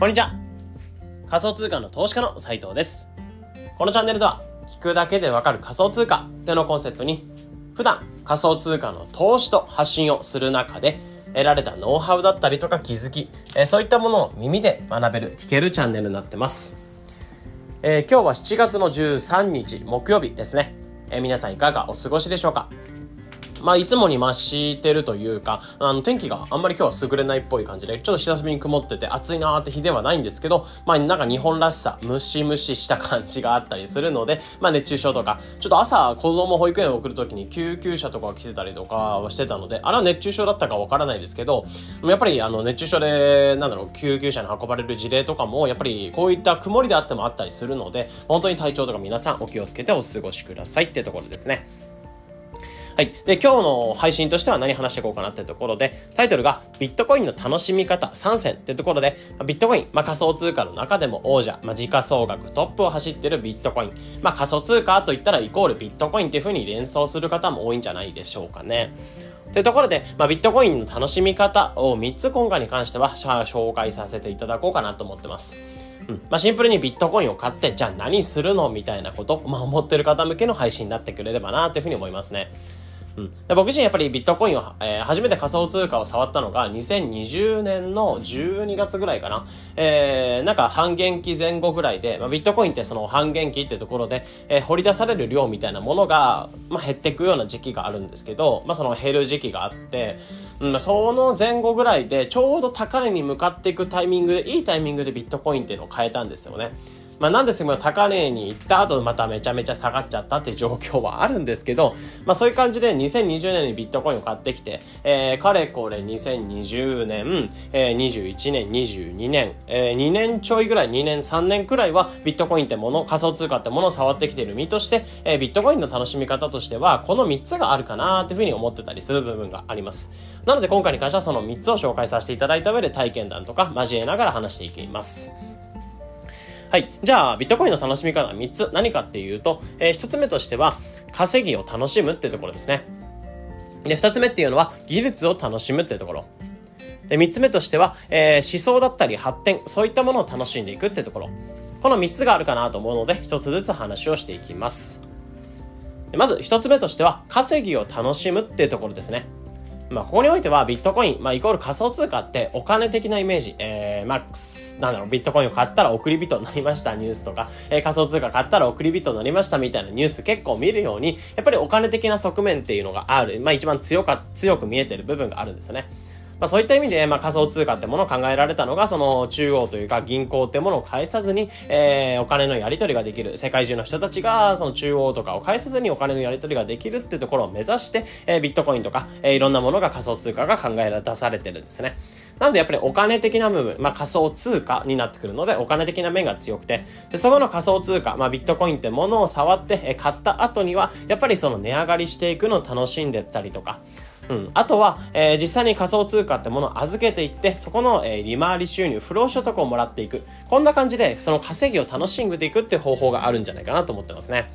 こんにちは。仮想通貨の投資家の斉藤です。このチャンネルでは、聞くだけでわかる仮想通貨っていうのコンセプトに、普段仮想通貨の投資と発信をする中で、得られたノウハウだったりとか気づき、えそういったものを耳で学べる、聞けるチャンネルになってます。えー、今日は7月の13日木曜日ですね。えー、皆さんいかがお過ごしでしょうか？まあ、いつもに増してるというか、あの、天気があんまり今日は優れないっぽい感じで、ちょっと久しぶりに曇ってて暑いなーって日ではないんですけど、まあ、なんか日本らしさ、ムシムシした感じがあったりするので、まあ、熱中症とか、ちょっと朝子供保育園を送るときに救急車とか来てたりとかはしてたので、あれは熱中症だったかわからないですけど、やっぱりあの、熱中症で、なんだろう、救急車に運ばれる事例とかも、やっぱりこういった曇りであってもあったりするので、本当に体調とか皆さんお気をつけてお過ごしくださいってところですね。はい。で、今日の配信としては何話していこうかなってところで、タイトルがビットコインの楽しみ方3選ってところで、ビットコイン、まあ、仮想通貨の中でも王者、まあ、時価総額トップを走ってるビットコイン。まあ、仮想通貨といったらイコールビットコインっていう風に連想する方も多いんじゃないでしょうかね。というところで、まあ、ビットコインの楽しみ方を3つ今回に関しては紹介させていただこうかなと思ってます。うん。まあ、シンプルにビットコインを買って、じゃあ何するのみたいなこと、まあ、思ってる方向けの配信になってくれればなというふうに思いますね。で僕自身やっぱりビットコインを、えー、初めて仮想通貨を触ったのが2020年の12月ぐらいかな。えー、なんか半減期前後ぐらいで、まあ、ビットコインってその半減期ってところで、えー、掘り出される量みたいなものが、まあ、減っていくような時期があるんですけど、まあ、その減る時期があって、うん、その前後ぐらいでちょうど高値に向かっていくタイミングで、いいタイミングでビットコインっていうのを変えたんですよね。まあ、なんですけど、高値に行った後、まためちゃめちゃ下がっちゃったっていう状況はあるんですけど、まあ、そういう感じで2020年にビットコインを買ってきて、えー、かれこれ2020年、えー、21年、22年、えー、2年ちょいぐらい、2年、3年くらいはビットコインってもの、仮想通貨ってものを触ってきている身として、えー、ビットコインの楽しみ方としては、この3つがあるかなっていうふうに思ってたりする部分があります。なので今回に関してはその3つを紹介させていただいた上で体験談とか交えながら話していきます。はい。じゃあ、ビットコインの楽しみ方は3つ何かっていうと、えー、1つ目としては、稼ぎを楽しむっていうところですね。で、2つ目っていうのは、技術を楽しむっていうところ。で、3つ目としては、えー、思想だったり発展、そういったものを楽しんでいくってところ。この3つがあるかなと思うので、1つずつ話をしていきます。まず1つ目としては、稼ぎを楽しむっていうところですね。まあ、ここにおいてはビットコイン、まあ、イコール仮想通貨ってお金的なイメージ、えー、まあ、なんだろう、ビットコインを買ったら送り人になりましたニュースとか、えー、仮想通貨買ったら送り人になりましたみたいなニュース結構見るように、やっぱりお金的な側面っていうのがある、まあ、一番強か、強く見えてる部分があるんですよね。まあ、そういった意味で、まあ、仮想通貨ってものを考えられたのが、その中央というか銀行ってものを返さずに、えー、お金のやり取りができる。世界中の人たちが、その中央とかを返さずにお金のやり取りができるってところを目指して、えー、ビットコインとか、えー、いろんなものが仮想通貨が考え出されてるんですね。なのでやっぱりお金的な部分、まあ仮想通貨になってくるので、お金的な面が強くて、で、そこの仮想通貨、まあビットコインってものを触って、え買った後には、やっぱりその値上がりしていくのを楽しんでたりとか、うん。あとは、えー、実際に仮想通貨ってものを預けていって、そこの、えー、利回り収入、不労所得をもらっていく。こんな感じで、その稼ぎを楽しんでいくって方法があるんじゃないかなと思ってますね。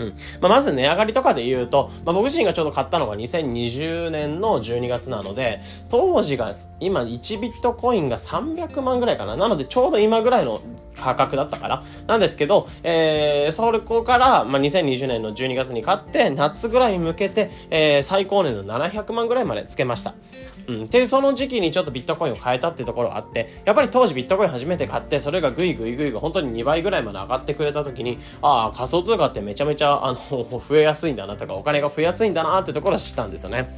うん。まあ、まず値上がりとかで言うと、まあ、僕自身がちょうど買ったのが2020年の12月なので、当時が今1ビットコインが300万ぐらいかな。なのでちょうど今ぐらいの価格だったから。なんですけど、えー、そこから、まあ、2020年の12月に買って、夏ぐらいに向けて、えー、最高年の700万ぐらいまでつけました。うん。で、その時期にちょっとビットコインを変えたっていうところがあって、やっぱり当時ビットコイン初めて買って、それがぐいぐいぐいぐい本当に2倍ぐらいまで上がってくれた時に、ああ、仮想通貨ってめちゃめちゃ、あの、増えやすいんだなとか、お金が増えやすいんだなってところを知ったんですよね。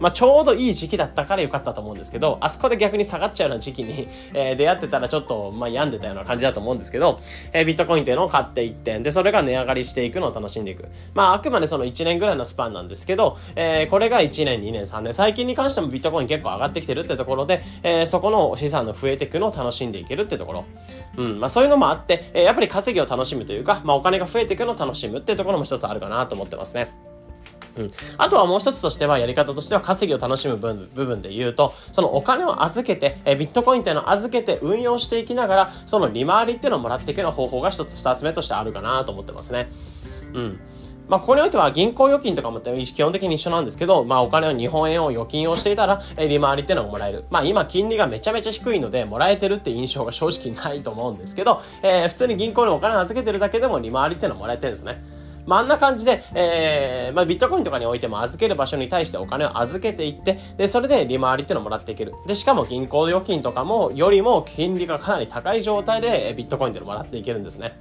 まあ、ちょうどいい時期だったから良かったと思うんですけど、あそこで逆に下がっちゃうような時期に、えー、出会ってたらちょっと、まあ、病んでたような感じだと思うんですけど、えー、ビットコインっていうのを買っていって、で、それが値上がりしていくのを楽しんでいく。まあ、あくまでその1年ぐらいのスパンなんですけど、えー、これが1年、2年、3年、最近に関してもビットコイン結構上がってきてるってところで、えー、そこの資産の増えていくのを楽しんでいけるってところ。うん、まあ、そういうのもあって、えー、やっぱり稼ぎを楽しむというか、まあ、お金が増えていくのを楽しむっていうところも一つあるかなと思ってますね。うん。あとはもう一つとしては、やり方としては稼ぎを楽しむ部分で言うと、そのお金を預けて、えビットコインっていうのを預けて運用していきながら、その利回りっていうのをもらっていくような方法が一つ二つ目としてあるかなと思ってますね。うん。まあ、ここにおいては銀行預金とかも基本的に一緒なんですけど、まあ、お金を日本円を預金をしていたら、え利回りっていうのがもらえる。まあ、今、金利がめちゃめちゃ低いので、もらえてるって印象が正直ないと思うんですけど、えー、普通に銀行にお金を預けてるだけでも利回りっていうのはもらえてるんですね。まあ、あんな感じで、えー、まあ、ビットコインとかにおいても預ける場所に対してお金を預けていって、で、それで利回りっていうのをもらっていける。で、しかも銀行預金とかも、よりも金利がかなり高い状態で、ビットコインっていうのをもらっていけるんですね。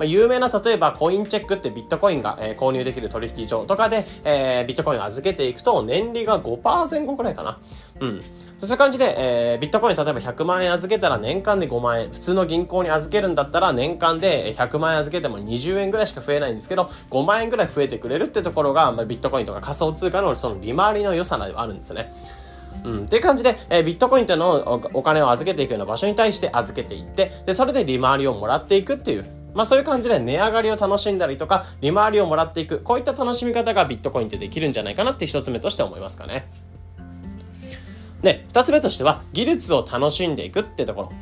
まあ、有名な例えばコインチェックってビットコインが、えー、購入できる取引所とかで、えー、ビットコインを預けていくと年利が5%くらいかな。うん。そういう感じで、えー、ビットコイン例えば100万円預けたら年間で5万円。普通の銀行に預けるんだったら年間で100万円預けても20円ぐらいしか増えないんですけど、5万円ぐらい増えてくれるってところが、まあ、ビットコインとか仮想通貨のその利回りの良さではあるんですね。うん。っていう感じで、えー、ビットコインっていうのをお金を預けていくような場所に対して預けていって、で、それで利回りをもらっていくっていう、まあそういう感じで値上がりを楽しんだりとか、利回りをもらっていく、こういった楽しみ方がビットコインってできるんじゃないかなって一つ目として思いますかね。で、二つ目としては、技術を楽しんでいくってところ。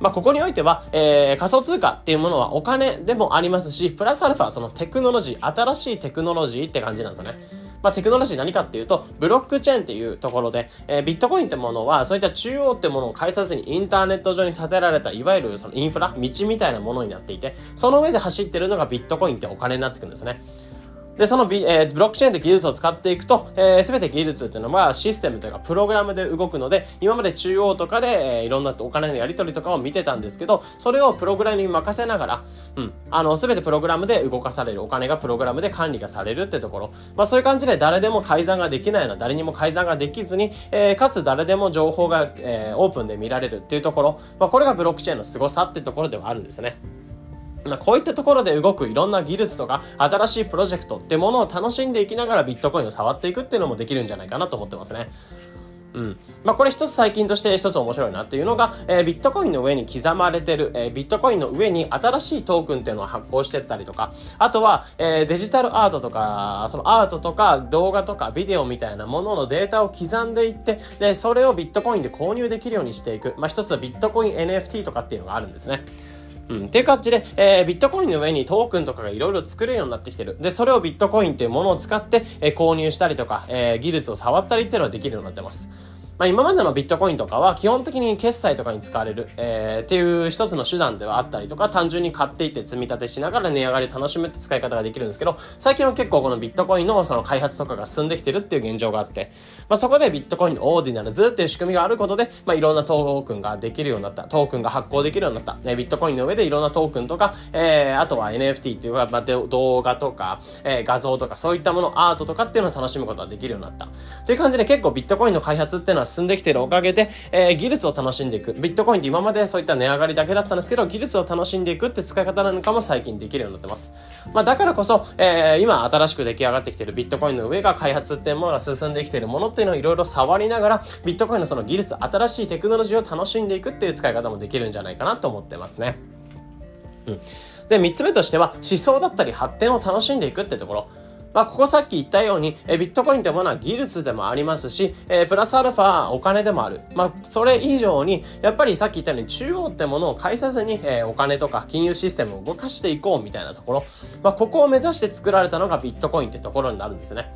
まあ、ここにおいては、えー、仮想通貨っていうものはお金でもありますし、プラスアルファ、そのテクノロジー、新しいテクノロジーって感じなんですよね。まあ、テクノロジー何かっていうと、ブロックチェーンっていうところで、えー、ビットコインってものは、そういった中央ってものを介さずにインターネット上に建てられた、いわゆるそのインフラ、道みたいなものになっていて、その上で走ってるのがビットコインってお金になってくるんですね。で、その、えー、ブロックチェーンで技術を使っていくと、えー、すべて技術っていうのはシステムというかプログラムで動くので、今まで中央とかで、えー、いろんなお金のやり取りとかを見てたんですけど、それをプログラムに任せながら、うん、あの、すべてプログラムで動かされる、お金がプログラムで管理がされるってところ。まあそういう感じで誰でも改ざんができないような、誰にも改ざんができずに、えー、かつ誰でも情報が、えー、オープンで見られるっていうところ、まあこれがブロックチェーンの凄さってところではあるんですね。まあ、こういったところで動くいろんな技術とか新しいプロジェクトってものを楽しんでいきながらビットコインを触っていくっていうのもできるんじゃないかなと思ってますね。うん。まあ、これ一つ最近として一つ面白いなっていうのが、えー、ビットコインの上に刻まれてる、えー、ビットコインの上に新しいトークンっていうのを発行してったりとか、あとは、えー、デジタルアートとか、そのアートとか動画とかビデオみたいなもののデータを刻んでいって、で、それをビットコインで購入できるようにしていく。まあ、一つはビットコイン NFT とかっていうのがあるんですね。うん。っていう感じで、えー、ビットコインの上にトークンとかがいろいろ作れるようになってきてる。で、それをビットコインっていうものを使って、えー、購入したりとか、えー、技術を触ったりっていうのはできるようになってます。まあ、今までのビットコインとかは基本的に決済とかに使われる、えー、っていう一つの手段ではあったりとか、単純に買っていって積み立てしながら値上がり楽しむって使い方ができるんですけど、最近は結構このビットコインのその開発とかが進んできてるっていう現状があって、まあ、そこでビットコインのオーディナルズっていう仕組みがあることで、まあ、いろんなトークンができるようになった、トークンが発行できるようになった、ね、ビットコインの上でいろんなトークンとか、えー、あとは NFT っていうか、まあ、動画とか、えー、画像とかそういったもの、アートとかっていうのを楽しむことができるようになった。という感じで結構ビットコインの開発っていうのは進んできてるおかげで、えー、技術を楽しんでいく。ビットコインって今までそういった値上がりだけだったんですけど、技術を楽しんでいくって使い方なのかも最近できるようになってます。まあだからこそ、えー、今新しく出来上がってきてるビットコインの上が開発っていうものが進んできているものっていうのをいろいろ触りながら、ビットコインのその技術、新しいテクノロジーを楽しんでいくっていう使い方もできるんじゃないかなと思ってますね。うん。で、三つ目としては、思想だったり発展を楽しんでいくってところ。まあ、ここさっき言ったように、えビットコインってものは技術でもありますし、え、プラスアルファお金でもある。まあ、それ以上に、やっぱりさっき言ったように中央ってものを介さずに、え、お金とか金融システムを動かしていこうみたいなところ。まあ、ここを目指して作られたのがビットコインってところになるんですね。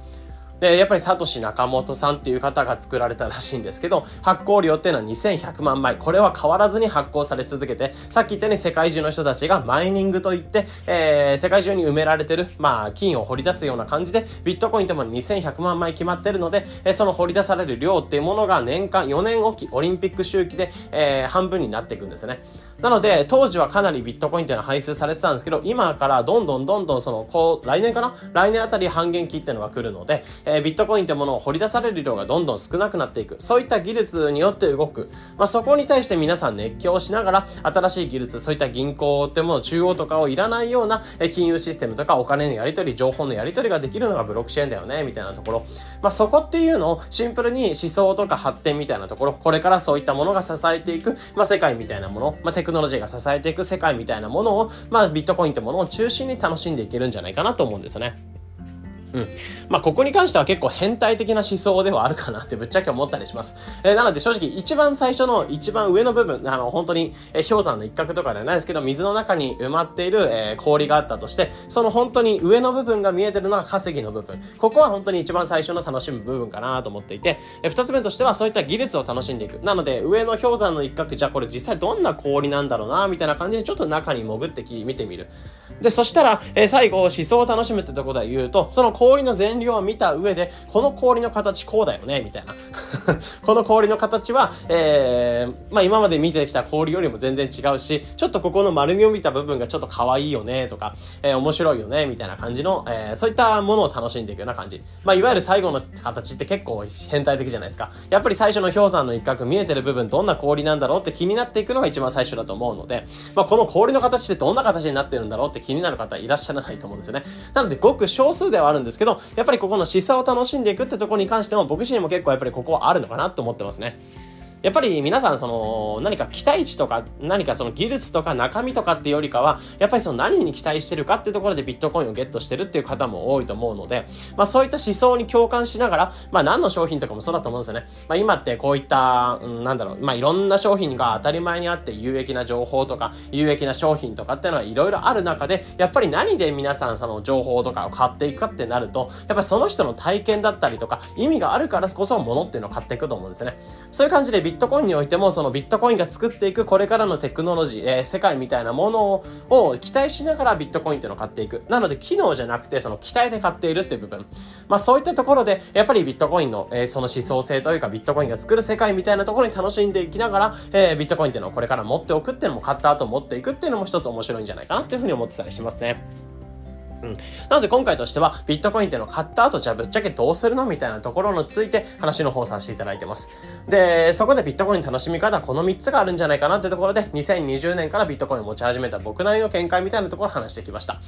で、やっぱりサトシナモトさんっていう方が作られたらしいんですけど、発行量っていうのは2100万枚。これは変わらずに発行され続けて、さっき言ったように世界中の人たちがマイニングといって、えー、世界中に埋められてる、まあ、金を掘り出すような感じで、ビットコインでも2100万枚決まってるので、えー、その掘り出される量っていうものが年間4年おき、オリンピック周期で、えー、半分になっていくんですね。なので、当時はかなりビットコインっていうのは排出されてたんですけど、今からどんどんどんどんその、こう、来年かな？来年あたり半減期っていうのが来るので、えー、ビットコインってものを掘り出される量がどんどん少なくなっていく。そういった技術によって動く。まあ、そこに対して皆さん熱狂しながら、新しい技術、そういった銀行ってもの、中央とかをいらないようなえ金融システムとかお金のやり取り、情報のやり取りができるのがブロックチェーンだよね、みたいなところ。まあ、そこっていうのをシンプルに思想とか発展みたいなところ、これからそういったものが支えていく、まあ、世界みたいなもの、まあ、テクノロジーが支えていく世界みたいなものを、まあ、ビットコインってものを中心に楽しんでいけるんじゃないかなと思うんですよね。うん。まあ、ここに関しては結構変態的な思想ではあるかなってぶっちゃけ思ったりします。えー、なので正直一番最初の一番上の部分、あの、本当に、え、氷山の一角とかではないですけど、水の中に埋まっている、え、氷があったとして、その本当に上の部分が見えてるのが化石の部分。ここは本当に一番最初の楽しむ部分かなと思っていて、えー、二つ目としてはそういった技術を楽しんでいく。なので、上の氷山の一角、じゃあこれ実際どんな氷なんだろうな、みたいな感じでちょっと中に潜ってき、見てみる。で、そしたら、えー、最後、思想を楽しむってところで言うと、その氷の全量を見た上で、この氷の形こうだよね、みたいな。この氷の形は、えー、まあ今まで見てきた氷よりも全然違うし、ちょっとここの丸みを見た部分がちょっと可愛いよね、とか、えー、面白いよね、みたいな感じの、えー、そういったものを楽しんでいくような感じ。まあいわゆる最後の形って結構変態的じゃないですか。やっぱり最初の氷山の一角見えてる部分どんな氷なんだろうって気になっていくのが一番最初だと思うので、まあこの氷の形ってどんな形になってるんだろうって気になる方いらっしゃらないと思うんですよね。なのでごく少数ではあるんですけど、やっぱりここの示唆を楽しんでいくってとこに関しても僕自身も結構やっぱりここはあるのかなと思ってますね。やっぱり皆さんその何か期待値とか何かその技術とか中身とかっていうよりかはやっぱりその何に期待してるかっていうところでビットコインをゲットしてるっていう方も多いと思うので、まあそういった思想に共感しながら、まあ何の商品とかもそうだと思うんですよね。まあ今ってこういった、うん、なんだろう、まあいろんな商品が当たり前にあって有益な情報とか有益な商品とかっていうのはいろいろある中で、やっぱり何で皆さんその情報とかを買っていくかってなると、やっぱりその人の体験だったりとか意味があるからこそ物っていうのを買っていくと思うんですよね。そういう感じでビットコインにおいてもそのビットコインが作っていくこれからのテクノロジー、えー、世界みたいなものを期待しながらビットコインっていうのを買っていく。なので、機能じゃなくて、その期待で買っているっていう部分。まあそういったところで、やっぱりビットコインの、えー、その思想性というか、ビットコインが作る世界みたいなところに楽しんでいきながら、えー、ビットコインっていうのをこれから持っておくっていうのも買った後持っていくっていうのも一つ面白いんじゃないかなっていうふうに思ってたりしますね。うん。なので今回としては、ビットコインっていうのを買った後、じゃあぶっちゃけどうするのみたいなところについて話の方させていただいてます。で、そこでビットコイン楽しみ方、この3つがあるんじゃないかなってところで、2020年からビットコインを持ち始めた僕なりの見解みたいなところを話してきました。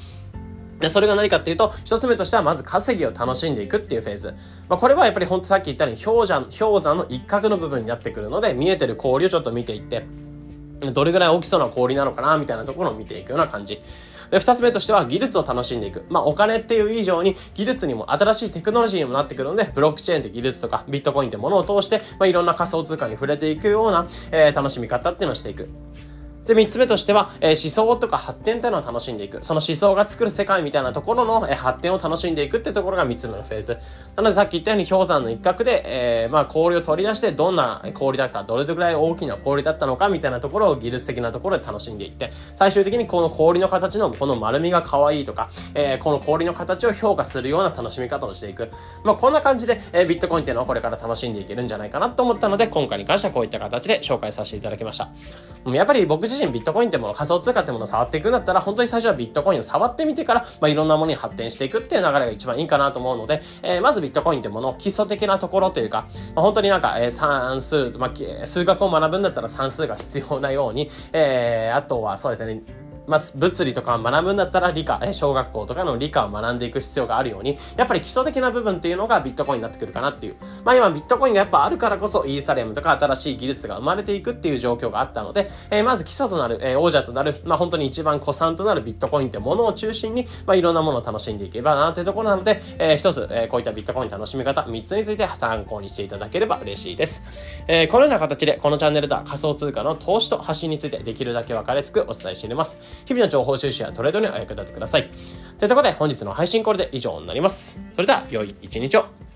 で、それが何かっていうと、一つ目としては、まず稼ぎを楽しんでいくっていうフェーズ。まあ、これはやっぱりほんとさっき言ったように、氷山、氷山の一角の部分になってくるので、見えてる氷をちょっと見ていって、どれぐらい大きそうな氷なのかな、みたいなところを見ていくような感じ。で、二つ目としては技術を楽しんでいく。まあ、お金っていう以上に技術にも新しいテクノロジーにもなってくるので、ブロックチェーンって技術とかビットコインってものを通して、まあ、いろんな仮想通貨に触れていくような、えー、楽しみ方っていうのをしていく。で、三つ目としては、え、思想とか発展っていうのを楽しんでいく。その思想が作る世界みたいなところの、え、発展を楽しんでいくってところが三つ目のフェーズ。なのでさっき言ったように氷山の一角で、えー、まあ氷を取り出してどんな氷だか、どれぐらい大きな氷だったのかみたいなところを技術的なところで楽しんでいって、最終的にこの氷の形のこの丸みが可愛いとか、えー、この氷の形を評価するような楽しみ方をしていく。まあこんな感じで、えー、ビットコインっていうのはこれから楽しんでいけるんじゃないかなと思ったので、今回に関してはこういった形で紹介させていただきました。やっぱり僕自身ビットコインってもの仮想通貨ってものを触っていくんだったら、本当に最初はビットコインを触ってみてから、まあ、いろんなものに発展していくっていう流れが一番いいかなと思うので、えー、まずビットコインってもの、基礎的なところというか、まあ、本当になんか、えー、算数、まあ、数学を学ぶんだったら算数が必要なように、えー、あとはそうですね、まあ、物理とか学ぶんだったら理科、え小学校とかの理科を学んでいく必要があるように、やっぱり基礎的な部分っていうのがビットコインになってくるかなっていう。まあ今ビットコインがやっぱあるからこそイーサリアムとか新しい技術が生まれていくっていう状況があったので、えー、まず基礎となる、えー、王者となる、まあ本当に一番古参となるビットコインってものを中心に、まあいろんなものを楽しんでいけばなっていうところなので、えー、一つ、えー、こういったビットコイン楽しみ方3つについて参考にしていただければ嬉しいです。えー、このような形でこのチャンネルでは仮想通貨の投資と発信についてできるだけ分かりやすくお伝えしています。日々の情報収集やトレードにお役立てください。ということで本日の配信これで以上になります。それでは良い一日を。